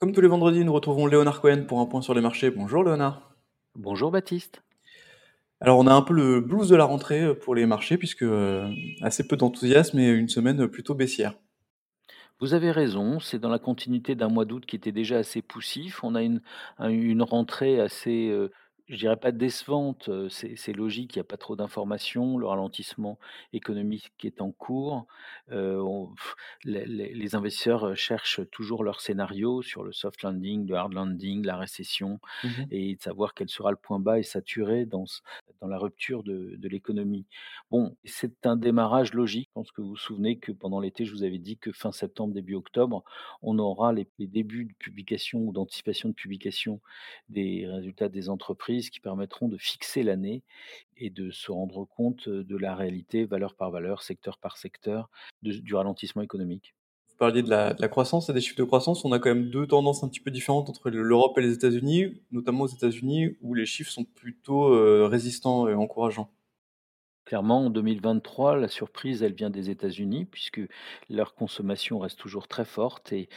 Comme tous les vendredis, nous retrouvons Léonard Cohen pour un point sur les marchés. Bonjour Léonard. Bonjour Baptiste. Alors on a un peu le blues de la rentrée pour les marchés puisque euh, assez peu d'enthousiasme et une semaine plutôt baissière. Vous avez raison, c'est dans la continuité d'un mois d'août qui était déjà assez poussif. On a une, un- une rentrée assez, euh, je dirais pas décevante, euh, c'est c'est logique, il n'y a pas trop d'informations, le ralentissement économique est en cours. Euh, on- pff, les, les- les investisseurs euh, cherchent toujours leur scénario sur le soft landing, le hard landing, la récession, Mhm. et de savoir quel sera le point bas et saturé dans, ce- dans la rupture de, de l'économie. Bon, c'est un démarrage logique. Je pense que vous vous souvenez que pendant l'été, je vous avais dit que fin septembre, début octobre, on aura les, les débuts de publication ou d'anticipation de publication des résultats des entreprises qui permettront de fixer l'année et de se rendre compte de la réalité, valeur par valeur, secteur par secteur, du ralentissement économique? Vous parliez de la, croissance et des chiffres de croissance. On a quand même deux tendances un petit peu différentes entre l'Europe et les États-Unis, notamment aux États-Unis où les chiffres sont plutôt résistants et encourageants. Clairement, en 2023, la surprise, elle vient des États-Unis, puisque leur consommation reste toujours très forte et,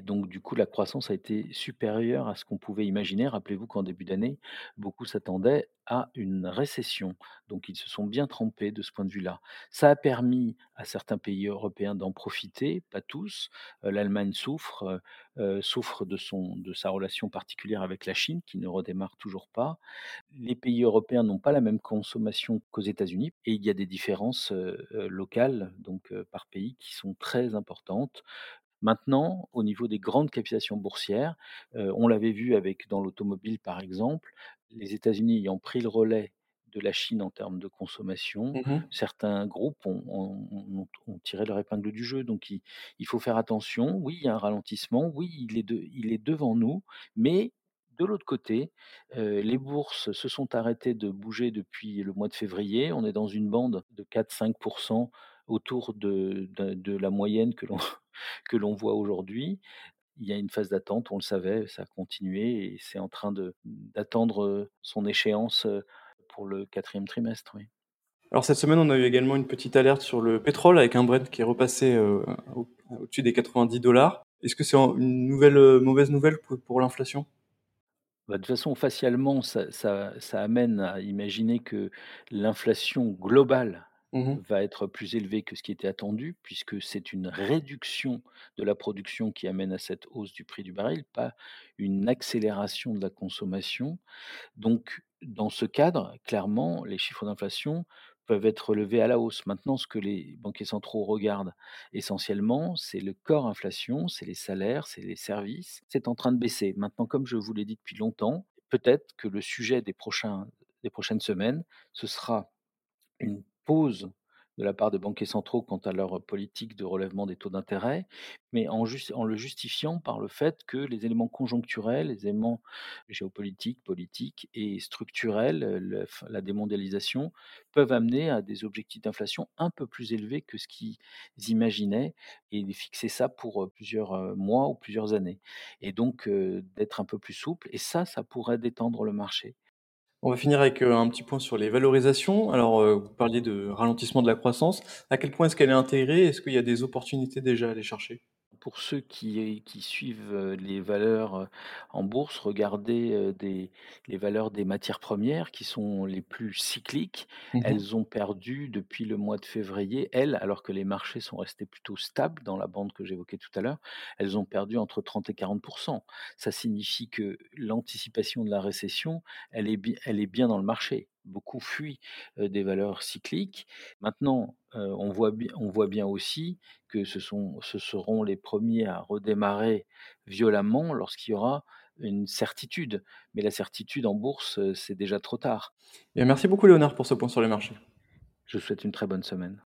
donc du coup, la croissance a été supérieure à ce qu'on pouvait imaginer. Rappelez-vous qu'en début d'année, beaucoup s'attendaient à une récession. Donc ils se sont bien trompés de ce point de vue-là. Ça a permis à certains pays européens d'en profiter, pas tous. Euh, L'Allemagne souffre, euh, euh, souffre de, son, de sa relation particulière avec la Chine, qui ne redémarre toujours pas. Les pays européens n'ont pas la même consommation qu'aux États-Unis et il y a des différences, heu heu, locales, donc par pays qui sont très importantes. Maintenant, au niveau des grandes capitalisations boursières, on l'avait vu avec dans l'automobile, par exemple, les États-Unis ayant pris le relais de la Chine en termes de consommation, Mhm. certains groupes ont ont ont ont tiré leur épingle du jeu. Donc il il faut faire attention. Oui, il y a un ralentissement. Oui, il est de il est devant nous, mais de l'autre côté, heu, les bourses se sont arrêtées de bouger depuis le mois de février. On est dans une bande de 4-5 autour de de de la moyenne que l'on que l'on voit aujourd'hui. Il y a une phase d'attente, on le savait, ça a continué et c'est en train de d'attendre, heu, son échéance, heu, pour le quatrième trimestre, oui. Alors cette semaine, on a eu également une petite alerte sur le pétrole avec un Brent qui est repassé euh, au- au-dessus des 90 dollars. Est-ce que c'est une nouvelle euh, mauvaise nouvelle pour, pour l'inflation? Bah, de toute façon, facialement, ça ça ça amène à imaginer que l'inflation globale Mhm. va être plus élevée que ce qui était attendu, puisque c'est une réduction de la production qui amène à cette hausse du prix du baril, pas une accélération de la consommation. Donc, dans ce cadre, clairement, les chiffres d'inflation peuvent être relevés à la hausse. Maintenant, ce que les banquiers centraux regardent essentiellement, c'est le corps inflation, c'est les salaires, c'est les services. C'est en train de baisser. Maintenant, comme je vous l'ai dit depuis longtemps, peut-être que le sujet des prochains, des prochaines semaines, ce sera une de la part des banquiers centraux quant à leur politique de relèvement des taux d'intérêt, mais en, le justifiant par le fait que les éléments conjoncturels, les éléments géopolitiques, politiques et structurels, euh, la démondialisation, peuvent amener à des objectifs d'inflation un peu plus élevés que ce qu'ils imaginaient et fixer ça pour euh, plusieurs euh, mois ou plusieurs années. Et donc d'être un peu plus souple, et ça, ça pourrait détendre le marché. On va finir avec euh, un petit point sur les valorisations. Alors, euh, vous parliez de ralentissement de la croissance. À quel point est-ce qu'elle est intégrée? Est-ce qu'il y a des opportunités déjà à aller chercher? Pour ceux qui qui suivent, heu, les valeurs, heu, en bourse, regardez, des les valeurs des matières premières qui sont les plus cycliques. Mhm. Elles ont perdu depuis le mois de février, elles, alors que les marchés sont restés plutôt stables dans la bande que j'évoquais tout à l'heure, elles ont perdu entre 30 et 40 Ça signifie que l'anticipation de la récession, elle est bi elle est bien dans le marché. Beaucoup fuient, des valeurs cycliques. Maintenant, on voit bien on voit bien aussi que ce sont ce seront les premiers à redémarrer violemment lorsqu'il y aura une certitude. Mais la certitude en bourse, c'est déjà trop tard. Et merci beaucoup, Léonard, pour ce point sur les marchés. Je vous souhaite une très bonne semaine.